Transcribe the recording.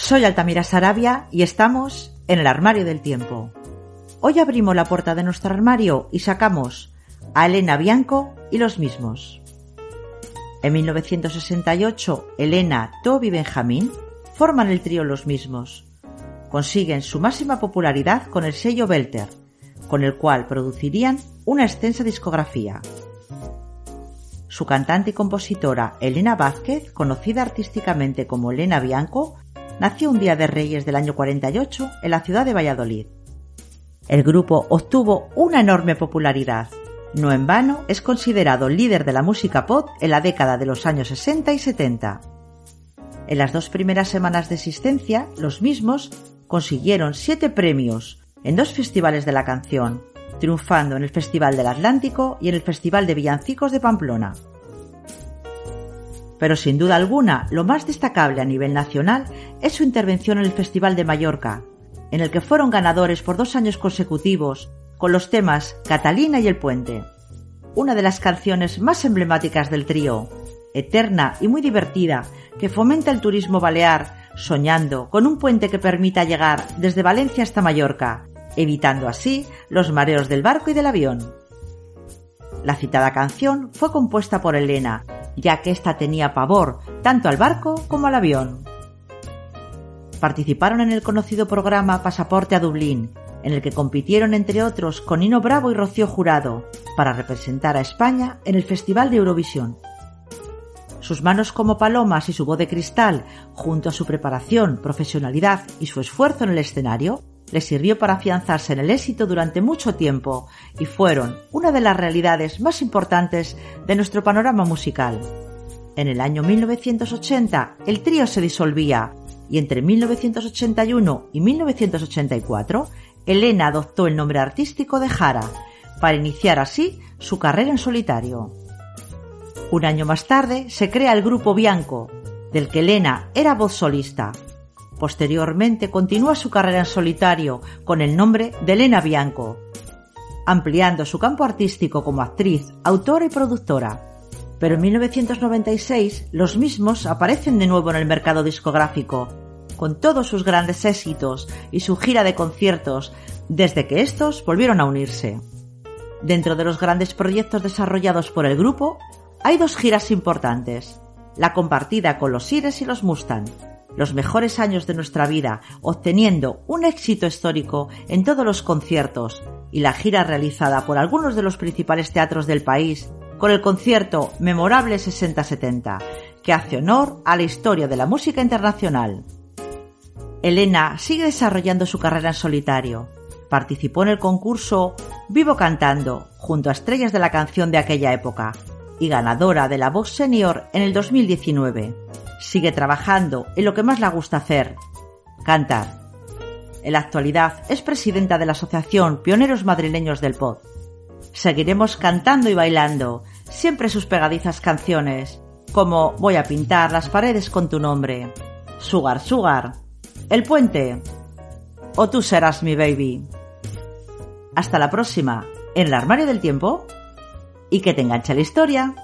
Soy Altamira Sarabia y estamos en el armario del tiempo. Hoy abrimos la puerta de nuestro armario y sacamos a Elena Bianco y los mismos. En 1968, Elena, Toby y Benjamín forman el trío Los mismos. Consiguen su máxima popularidad con el sello Belter, con el cual producirían una extensa discografía. Su cantante y compositora Elena Vázquez, conocida artísticamente como Elena Bianco, nació un día de Reyes del año 48 en la ciudad de Valladolid. El grupo obtuvo una enorme popularidad. No en vano es considerado líder de la música pop en la década de los años 60 y 70. En las dos primeras semanas de existencia, los mismos consiguieron siete premios en dos festivales de la canción, triunfando en el Festival del Atlántico y en el Festival de Villancicos de Pamplona. Pero sin duda alguna, lo más destacable a nivel nacional es su intervención en el Festival de Mallorca, en el que fueron ganadores por dos años consecutivos con los temas Catalina y El Puente, una de las canciones más emblemáticas del trío, eterna y muy divertida, que fomenta el turismo balear, soñando con un puente que permita llegar desde Valencia hasta Mallorca, evitando así los mareos del barco y del avión. La citada canción fue compuesta por Elena, ya que ésta tenía pavor tanto al barco como al avión. Participaron en el conocido programa Pasaporte a Dublín, en el que compitieron entre otros con Nino Bravo y Rocío Jurado, para representar a España en el Festival de Eurovisión. Sus manos como palomas y su voz de cristal, junto a su preparación, profesionalidad y su esfuerzo en el escenario, le sirvió para afianzarse en el éxito durante mucho tiempo y fueron una de las realidades más importantes de nuestro panorama musical. En el año 1980 el trío se disolvía y entre 1981 y 1984 Elena adoptó el nombre artístico de Jara para iniciar así su carrera en solitario. Un año más tarde se crea el grupo Bianco, del que Elena era voz solista, Posteriormente continúa su carrera en solitario con el nombre de Elena Bianco, ampliando su campo artístico como actriz, autora y productora. Pero en 1996 los mismos aparecen de nuevo en el mercado discográfico, con todos sus grandes éxitos y su gira de conciertos desde que estos volvieron a unirse. Dentro de los grandes proyectos desarrollados por el grupo, hay dos giras importantes, la compartida con los Ires y los Mustang, los mejores años de nuestra vida, obteniendo un éxito histórico en todos los conciertos y la gira realizada por algunos de los principales teatros del país con el concierto Memorable 6070, que hace honor a la historia de la música internacional. Elena sigue desarrollando su carrera en solitario. Participó en el concurso Vivo Cantando, junto a estrellas de la canción de aquella época, y ganadora de la Voz Senior en el 2019 sigue trabajando en lo que más le gusta hacer, cantar. En la actualidad es presidenta de la Asociación Pioneros Madrileños del Pod. Seguiremos cantando y bailando, siempre sus pegadizas canciones, como Voy a pintar las paredes con tu nombre, Sugar Sugar, El Puente, o Tú serás mi baby. Hasta la próxima, en el armario del tiempo, y que te enganche la historia.